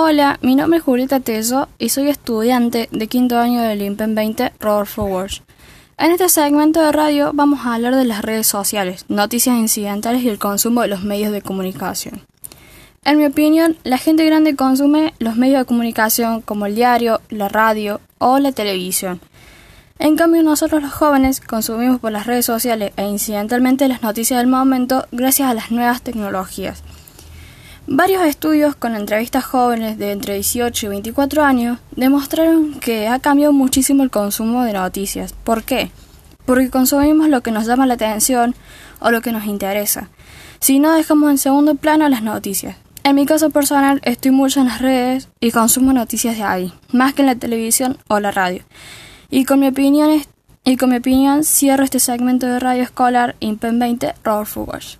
Hola, mi nombre es Julieta Teso y soy estudiante de quinto año del IMPEN 20 Rodolfo Walsh. En este segmento de radio vamos a hablar de las redes sociales, noticias incidentales y el consumo de los medios de comunicación. En mi opinión, la gente grande consume los medios de comunicación como el diario, la radio o la televisión. En cambio, nosotros los jóvenes consumimos por las redes sociales e incidentalmente las noticias del momento gracias a las nuevas tecnologías. Varios estudios con entrevistas jóvenes de entre 18 y 24 años demostraron que ha cambiado muchísimo el consumo de noticias. ¿Por qué? Porque consumimos lo que nos llama la atención o lo que nos interesa. Si no, dejamos en segundo plano las noticias. En mi caso personal, estoy mucho en las redes y consumo noticias de ahí, más que en la televisión o la radio. Y con mi opinión, y con mi opinión cierro este segmento de radio escolar IMPEN 20 Robert Fugash.